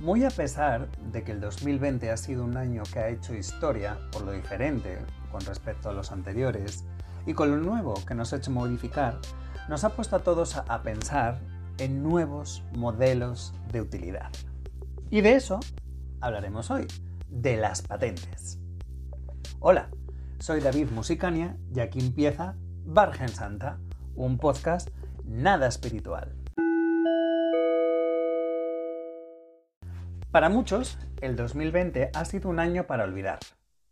Muy a pesar de que el 2020 ha sido un año que ha hecho historia por lo diferente con respecto a los anteriores y con lo nuevo que nos ha hecho modificar, nos ha puesto a todos a pensar en nuevos modelos de utilidad. Y de eso hablaremos hoy, de las patentes. Hola, soy David Musicania y aquí empieza Bargen Santa, un podcast nada espiritual. Para muchos, el 2020 ha sido un año para olvidar,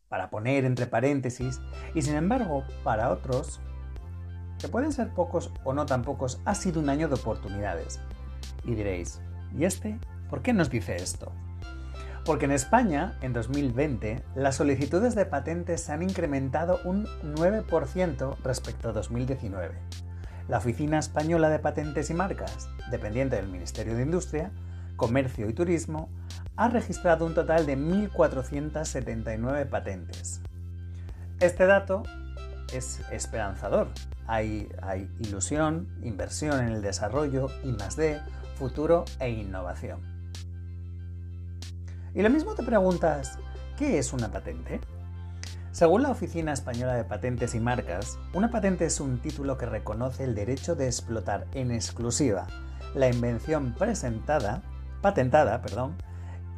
para poner entre paréntesis, y sin embargo, para otros, que pueden ser pocos o no tan pocos, ha sido un año de oportunidades. Y diréis, ¿y este? ¿Por qué nos dice esto? Porque en España, en 2020, las solicitudes de patentes se han incrementado un 9% respecto a 2019. La Oficina Española de Patentes y Marcas, dependiente del Ministerio de Industria, Comercio y Turismo, ha registrado un total de 1.479 patentes. Este dato es esperanzador. Hay, ilusión, inversión en el desarrollo, I D, futuro e innovación. Y lo mismo te preguntas, ¿qué es una patente? Según la Oficina Española de Patentes y Marcas, una patente es un título que reconoce el derecho de explotar en exclusiva la invención presentada, patentada, perdón,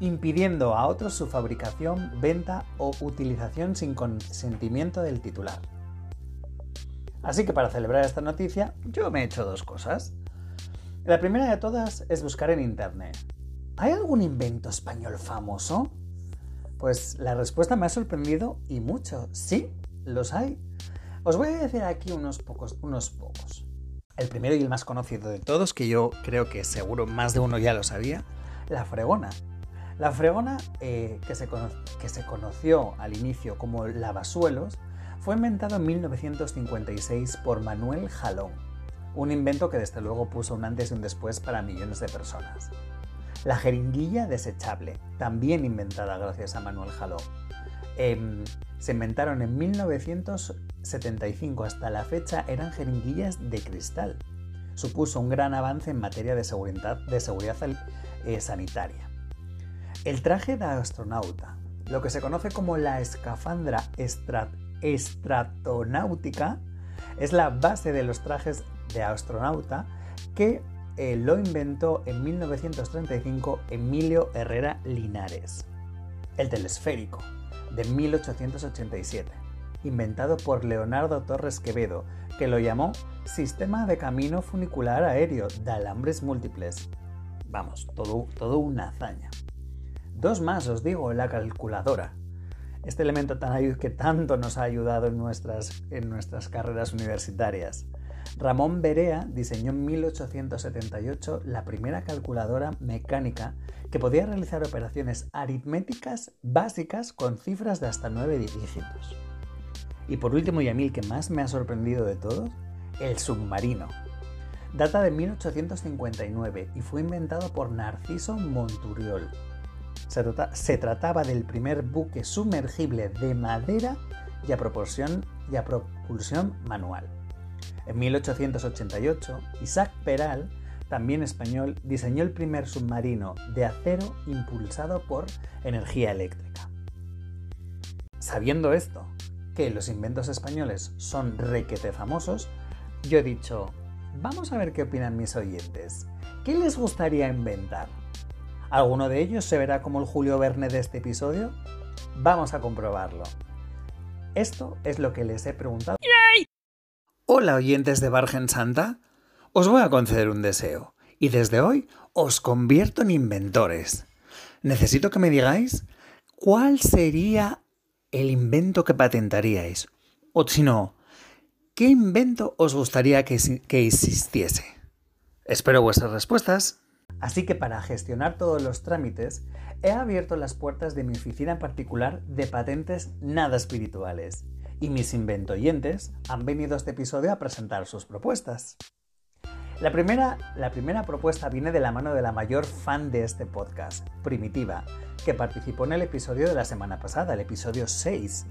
impidiendo a otros su fabricación, venta o utilización sin consentimiento del titular. Así que para celebrar esta noticia, yo me he hecho dos cosas. La primera de todas es buscar en Internet. ¿Hay algún invento español famoso? Pues la respuesta me ha sorprendido y mucho. Sí, los hay. Os voy a decir aquí unos pocos, unos pocos. El primero y el más conocido de todos, que yo creo que seguro más de uno ya lo sabía, la fregona. La fregona, eh, que, se conoció al inicio como lavasuelos, fue inventado en 1956 por Manuel Jalón, un invento que desde luego puso un antes y un después para millones de personas. La jeringuilla desechable, también inventada gracias a Manuel Jalón. Em, se inventaron en 1975, hasta la fecha eran jeringuillas de cristal. Supuso un gran avance en materia de seguridad, de seguridad eh, sanitaria. El traje de astronauta, lo que se conoce como la escafandra estratonáutica, es la base de los trajes de astronauta que eh, lo inventó en 1935 Emilio Herrera Linares. El telesférico, de 1887, inventado por Leonardo Torres Quevedo, que lo llamó Sistema de Camino Funicular Aéreo de Alambres Múltiples. Vamos, todo una hazaña. Dos más, os digo, la calculadora. Este elemento tan que tanto nos ha ayudado en nuestras, en nuestras carreras universitarias. Ramón Berea diseñó en 1878 la primera calculadora mecánica que podía realizar operaciones aritméticas básicas con cifras de hasta 9 dígitos. Y por último, y a mí el que más me ha sorprendido de todos, el submarino. Data de 1859 y fue inventado por Narciso Monturiol, se, trataba del primer buque sumergible de madera y a, propulsión, y a propulsión manual. En 1888, Isaac Peral, también español, diseñó el primer submarino de acero impulsado por energía eléctrica. Sabiendo esto, que los inventos españoles son requete famosos, yo he dicho, vamos a ver qué opinan mis oyentes. ¿Qué les gustaría inventar? ¿Alguno de ellos se verá como el Julio Verne de este episodio? Vamos a comprobarlo. Esto es lo que les he preguntado. Hola oyentes de Bargen Santa, os voy a conceder un deseo y desde hoy os convierto en inventores. Necesito que me digáis cuál sería el invento que patentaríais. O si no, ¿qué invento os gustaría que, que existiese? Espero vuestras respuestas. Así que para gestionar todos los trámites, he abierto las puertas de mi oficina particular de patentes nada espirituales, y mis inventoyentes han venido a este episodio a presentar sus propuestas. La primera, la primera propuesta viene de la mano de la mayor fan de este podcast, Primitiva, que participó en el episodio de la semana pasada, el episodio 6.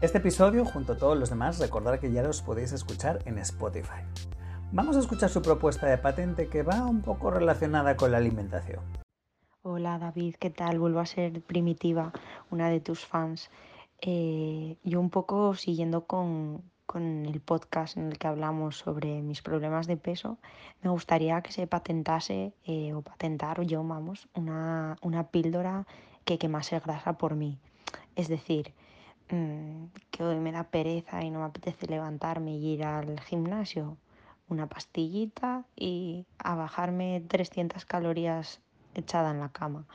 Este episodio, junto a todos los demás, recordad que ya los podéis escuchar en Spotify. Vamos a escuchar su propuesta de patente que va un poco relacionada con la alimentación. Hola David, ¿qué tal? Vuelvo a ser Primitiva, una de tus fans. Eh, yo un poco siguiendo con, con el podcast en el que hablamos sobre mis problemas de peso, me gustaría que se patentase eh, o patentar yo, vamos, una, una píldora que quemase grasa por mí. Es decir, mm, que hoy me da pereza y no me apetece levantarme y ir al gimnasio, una pastillita y a bajarme 300 calorías echada en la cama.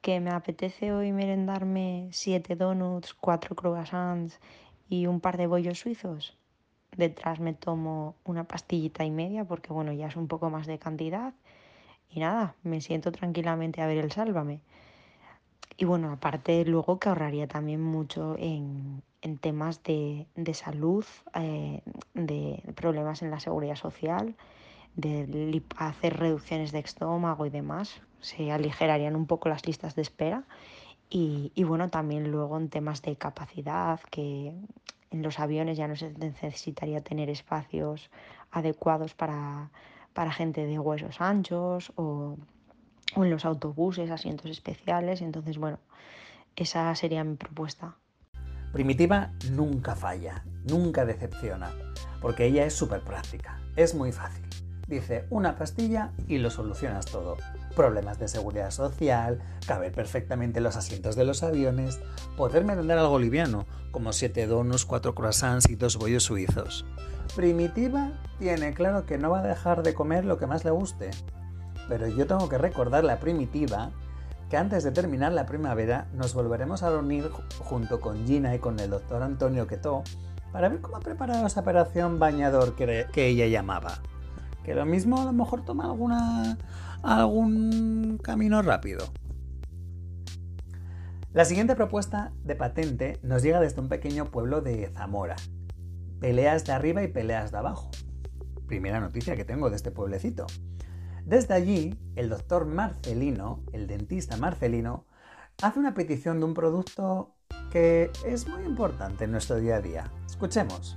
Que me apetece hoy merendarme 7 donuts, 4 croissants y un par de bollos suizos. Detrás me tomo una pastillita y media porque bueno, ya es un poco más de cantidad. Y nada, me siento tranquilamente a ver el sálvame. Y bueno, aparte luego que ahorraría también mucho en, temas de, salud, eh, de problemas en la seguridad social, de hacer reducciones de estómago y demás. Se aligerarían un poco las listas de espera y, bueno, también luego en temas de capacidad, que en los aviones ya no se necesitaría tener espacios adecuados para, gente de huesos anchos o, o en los autobuses asientos especiales. Entonces, bueno, esa sería mi propuesta. Primitiva nunca falla, nunca decepciona, porque ella es súper práctica, es muy fácil. Dice una pastilla y lo solucionas todo problemas de seguridad social, caber perfectamente en los asientos de los aviones, poder merendar algo liviano, como siete donuts, cuatro croissants y dos bollos suizos. Primitiva tiene claro que no va a dejar de comer lo que más le guste. Pero yo tengo que recordarle a Primitiva que antes de terminar la primavera nos volveremos a reunir junto con Gina y con el doctor Antonio Quetó para ver cómo ha preparado esa operación bañador que, que ella llamaba. Que lo mismo a lo mejor toma alguna algún camino rápido. La siguiente propuesta de patente nos llega desde un pequeño pueblo de Zamora. Peleas de arriba y peleas de abajo. Primera noticia que tengo de este pueblecito. Desde allí, el doctor Marcelino, el dentista Marcelino, hace una petición de un producto que es muy importante en nuestro día a día. Escuchemos.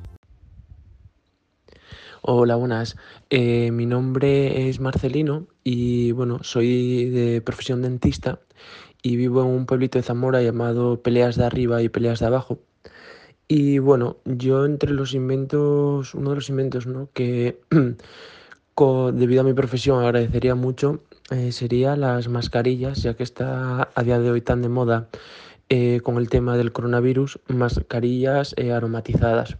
Hola, buenas. Eh, mi nombre es Marcelino y bueno, soy de profesión dentista y vivo en un pueblito de Zamora llamado Peleas de Arriba y Peleas de Abajo. Y bueno, yo entre los inventos, uno de los inventos ¿no? que debido a mi profesión agradecería mucho eh, sería las mascarillas, ya que está a día de hoy tan de moda eh, con el tema del coronavirus, mascarillas aromatizadas.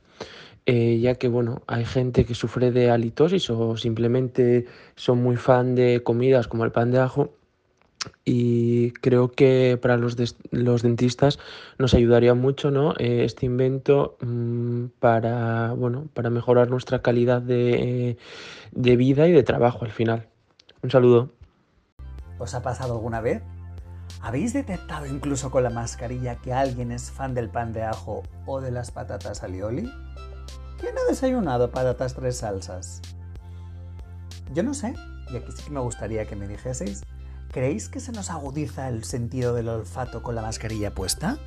Eh, ya que bueno, hay gente que sufre de halitosis o simplemente son muy fan de comidas como el pan de ajo y creo que para los, dentistas nos ayudaría mucho ¿no? Eh, este invento mm, para, bueno, para mejorar nuestra calidad de, de vida y de trabajo al final. Un saludo. ¿Os ha pasado alguna vez? ¿Habéis detectado incluso con la mascarilla que alguien es fan del pan de ajo o de las patatas alioli? ¿Quién ha desayunado patatas tres salsas? Yo no sé, y aquí sí que me gustaría que me dijeseis, ¿creéis que se nos agudiza el sentido del olfato con la mascarilla puesta?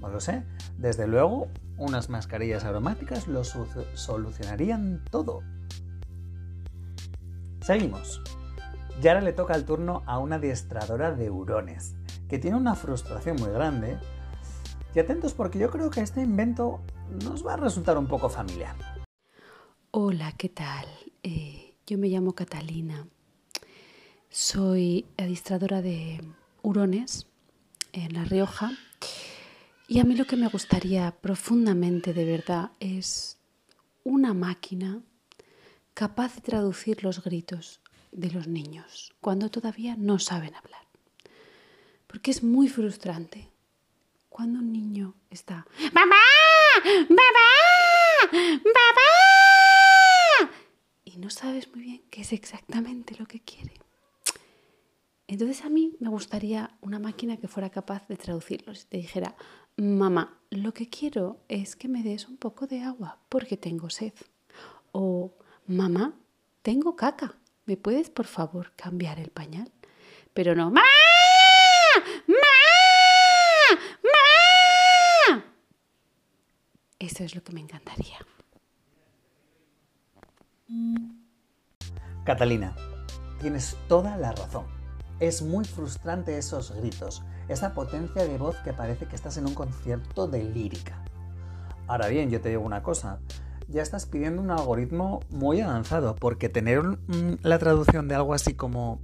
No lo sé. Desde luego, unas mascarillas aromáticas lo solucionarían todo. Seguimos. Y ahora le toca el turno a una adiestradora de hurones, que tiene una frustración muy grande. Y atentos porque yo creo que este invento nos va a resultar un poco familiar. Hola, ¿qué tal? Eh, yo me llamo Catalina. Soy administradora de hurones en La Rioja. Y a mí lo que me gustaría profundamente, de verdad, es una máquina capaz de traducir los gritos de los niños cuando todavía no saben hablar. Porque es muy frustrante cuando un niño está, ¡Mamá! ¡Mamá! ¡Mamá! Y no sabes muy bien qué es exactamente lo que quiere. Entonces a mí me gustaría una máquina que fuera capaz de traducirlos. Te dijera, mamá, lo que quiero es que me des un poco de agua porque tengo sed. O, mamá, tengo caca. ¿Me puedes por favor cambiar el pañal? Pero no, mamá, Eso es lo que me encantaría. Catalina, tienes toda la razón. Es muy frustrante esos gritos, esa potencia de voz que parece que estás en un concierto de lírica. Ahora bien, yo te digo una cosa, ya estás pidiendo un algoritmo muy avanzado, porque tener la traducción de algo así como,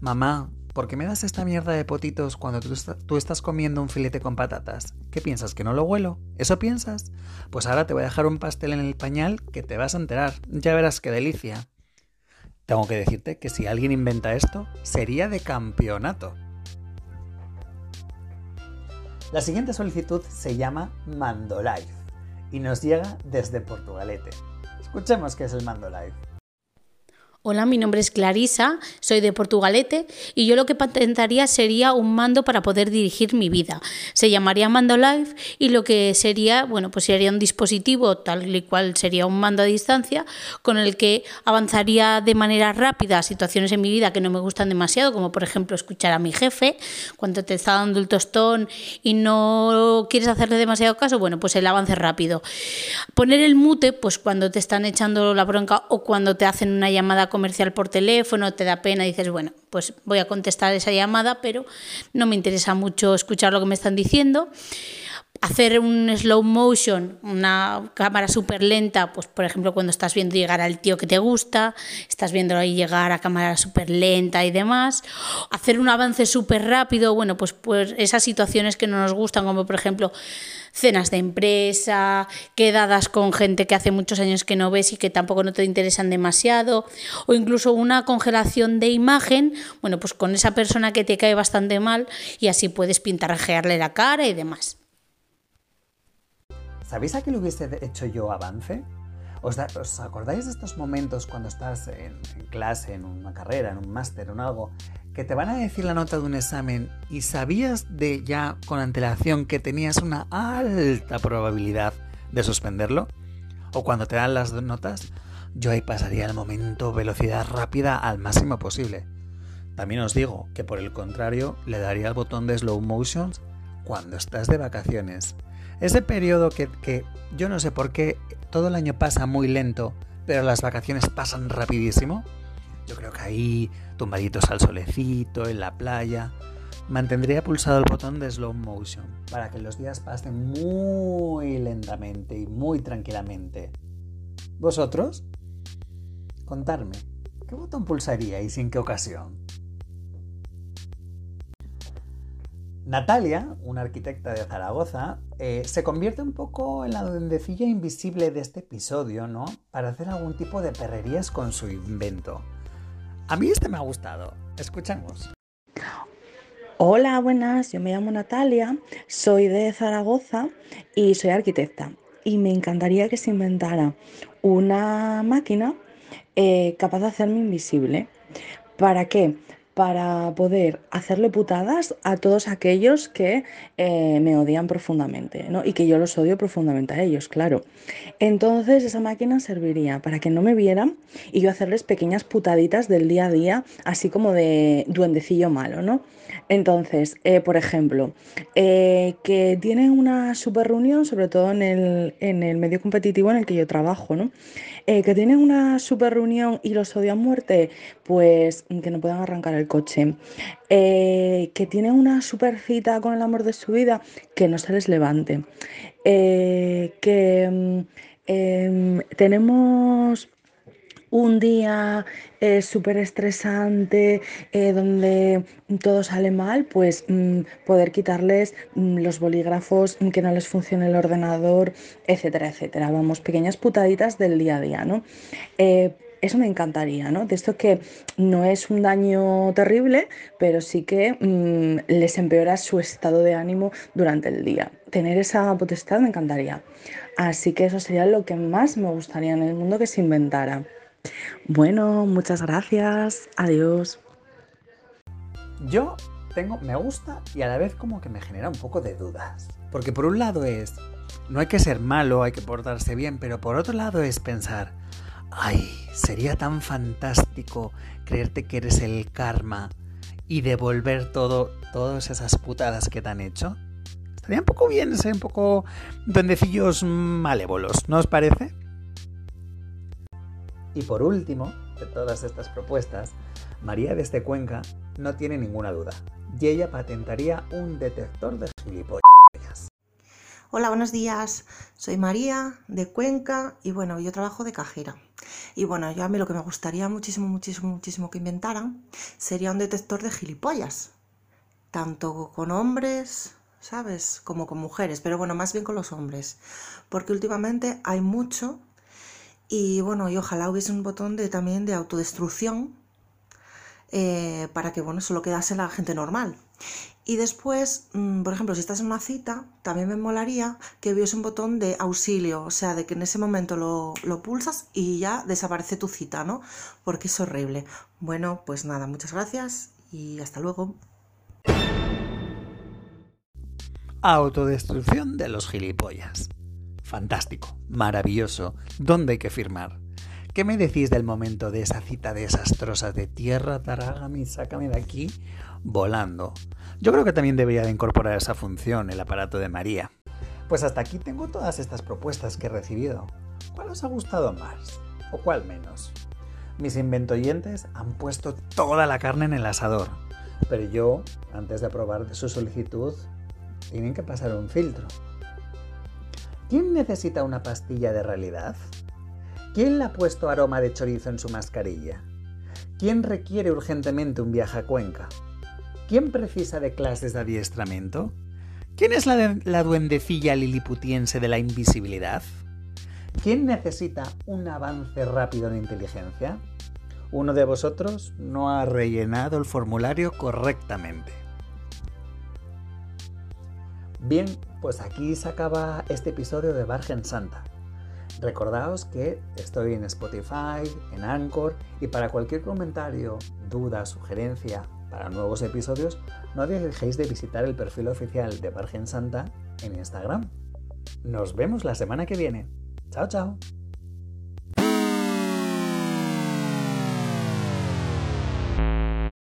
mamá, ¿por qué me das esta mierda de potitos cuando tú, tú, estás comiendo un filete con patatas? ¿Qué piensas? ¿Que no lo huelo? ¿Eso piensas? Pues ahora te voy a dejar un pastel en el pañal que te vas a enterar. Ya verás qué delicia. Tengo que decirte que si alguien inventa esto, sería de campeonato. La siguiente solicitud se llama Mandolife y nos llega desde Portugalete. Escuchemos qué es el Mandolife. Hola, mi nombre es Clarisa, soy de Portugalete y yo lo que patentaría sería un mando para poder dirigir mi vida. Se llamaría Mando Live y lo que sería, bueno, pues sería un dispositivo tal y cual sería un mando a distancia con el que avanzaría de manera rápida situaciones en mi vida que no me gustan demasiado, como por ejemplo escuchar a mi jefe cuando te está dando el tostón y no quieres hacerle demasiado caso, bueno, pues el avance rápido. Poner el mute, pues cuando te están echando la bronca o cuando te hacen una llamada comercial por teléfono, te da pena, dices, bueno, pues voy a contestar esa llamada, pero no me interesa mucho escuchar lo que me están diciendo. Hacer un slow motion, una cámara súper lenta, pues por ejemplo cuando estás viendo llegar al tío que te gusta, estás viendo ahí llegar a cámara súper lenta y demás. Hacer un avance súper rápido, bueno, pues, pues esas situaciones que no nos gustan, como por ejemplo cenas de empresa, quedadas con gente que hace muchos años que no ves y que tampoco no te interesan demasiado, o incluso una congelación de imagen, bueno, pues con esa persona que te cae bastante mal y así puedes pintarrajearle la cara y demás. ¿Sabéis a qué le hubiese hecho yo avance? ¿Os, acordáis de estos momentos cuando estás en, clase, en una carrera, en un máster, en algo, que te van a decir la nota de un examen y sabías de ya con antelación que tenías una alta probabilidad de suspenderlo? ¿O cuando te dan las notas? Yo ahí pasaría el momento velocidad rápida al máximo posible. También os digo que por el contrario le daría el botón de slow motions cuando estás de vacaciones. Ese periodo que, yo no sé por qué todo el año pasa muy lento, pero las vacaciones pasan rapidísimo. Yo creo que ahí, tumbaditos al solecito, en la playa, mantendría pulsado el botón de slow motion para que los días pasen muy lentamente y muy tranquilamente. ¿Vosotros? Contarme, ¿qué botón pulsaríais y en qué ocasión? Natalia, una arquitecta de Zaragoza, eh, se convierte un poco en la duendecilla invisible de este episodio, ¿no? Para hacer algún tipo de perrerías con su invento. A mí este me ha gustado. Escuchamos. Hola, buenas. Yo me llamo Natalia, soy de Zaragoza y soy arquitecta. Y me encantaría que se inventara una máquina eh, capaz de hacerme invisible. ¿Para qué? Para poder hacerle putadas a todos aquellos que eh, me odian profundamente, ¿no? Y que yo los odio profundamente a ellos, claro. Entonces esa máquina serviría para que no me vieran y yo hacerles pequeñas putaditas del día a día, así como de duendecillo malo, ¿no? Entonces, eh, por ejemplo, eh, que tienen una super reunión, sobre todo en el, en el medio competitivo en el que yo trabajo, ¿no? Eh, que tienen una super reunión y los odian muerte, pues que no puedan arrancar el coche. Que tienen una super cita con el amor de su vida, que no se les levante. Que mm, em, tenemos un día eh, súper estresante, eh, donde todo sale mal, pues mm, poder quitarles mm, los bolígrafos, mm, que no les funcione el ordenador, etcétera, etcétera. Vamos, pequeñas putaditas del día a día, ¿no? Eh, eso me encantaría, ¿no? De esto que no es un daño terrible, pero sí que les empeora su estado de ánimo durante el día. Tener esa potestad me encantaría. Así que eso sería lo que más me gustaría en el mundo que se inventara. Bueno, muchas gracias. Adiós. Yo tengo, me gusta y a la vez como que me genera un poco de dudas. Porque por un lado es, no hay que ser malo, hay que portarse bien, pero por otro lado es pensar, ay, sería tan fantástico creerte que eres el karma y devolver todo, todas esas putadas que te han hecho. Estaría un poco bien ser un poco duendecillos malévolos, ¿no os parece? Y por último, de todas estas propuestas, María desde Cuenca no tiene ninguna duda y ella patentaría un detector de gilipollas. Hola, buenos días. Soy María de Cuenca y bueno, yo trabajo de cajera. Y bueno, yo a mí lo que me gustaría muchísimo, muchísimo, muchísimo que inventaran sería un detector de gilipollas. Tanto con hombres, ¿sabes? Como con mujeres, pero bueno, más bien con los hombres. Porque últimamente hay mucho y bueno, y ojalá hubiese un botón de también de autodestrucción eh, para que bueno, solo quedase la gente normal. Y después, mm, por ejemplo, si estás en una cita, también me molaría que hubiese un botón de auxilio, o sea, de que en ese momento lo, lo pulsas y ya desaparece tu cita, ¿no? Porque es horrible. Bueno, pues nada, muchas gracias y hasta luego. Autodestrucción de los gilipollas. Fantástico, maravilloso. ¿Dónde hay que firmar? ¿Qué me decís del momento de esa cita desastrosa de tierra, tarágame, sácame de aquí, volando? Yo creo que también debería de incorporar esa función el aparato de María. Pues hasta aquí tengo todas estas propuestas que he recibido. ¿Cuál os ha gustado más? ¿O cuál menos? Mis inventoyentes han puesto toda la carne en el asador, pero yo, antes de aprobar su solicitud, tienen que pasar un filtro. ¿Quién necesita una pastilla de realidad? ¿Quién le ha puesto aroma de chorizo en su mascarilla? ¿Quién requiere urgentemente un viaje a Cuenca? ¿Quién precisa de clases de adiestramiento? ¿Quién es la, la duendecilla liliputiense de la invisibilidad? ¿Quién necesita un avance rápido en inteligencia? Uno de vosotros no ha rellenado el formulario correctamente. Bien, pues aquí se acaba este episodio de Vargen Santa. Recordaos que estoy en Spotify, en Anchor y para cualquier comentario, duda, sugerencia para nuevos episodios, no dejéis de visitar el perfil oficial de Virgen Santa en Instagram. Nos vemos la semana que viene. Chao, chao.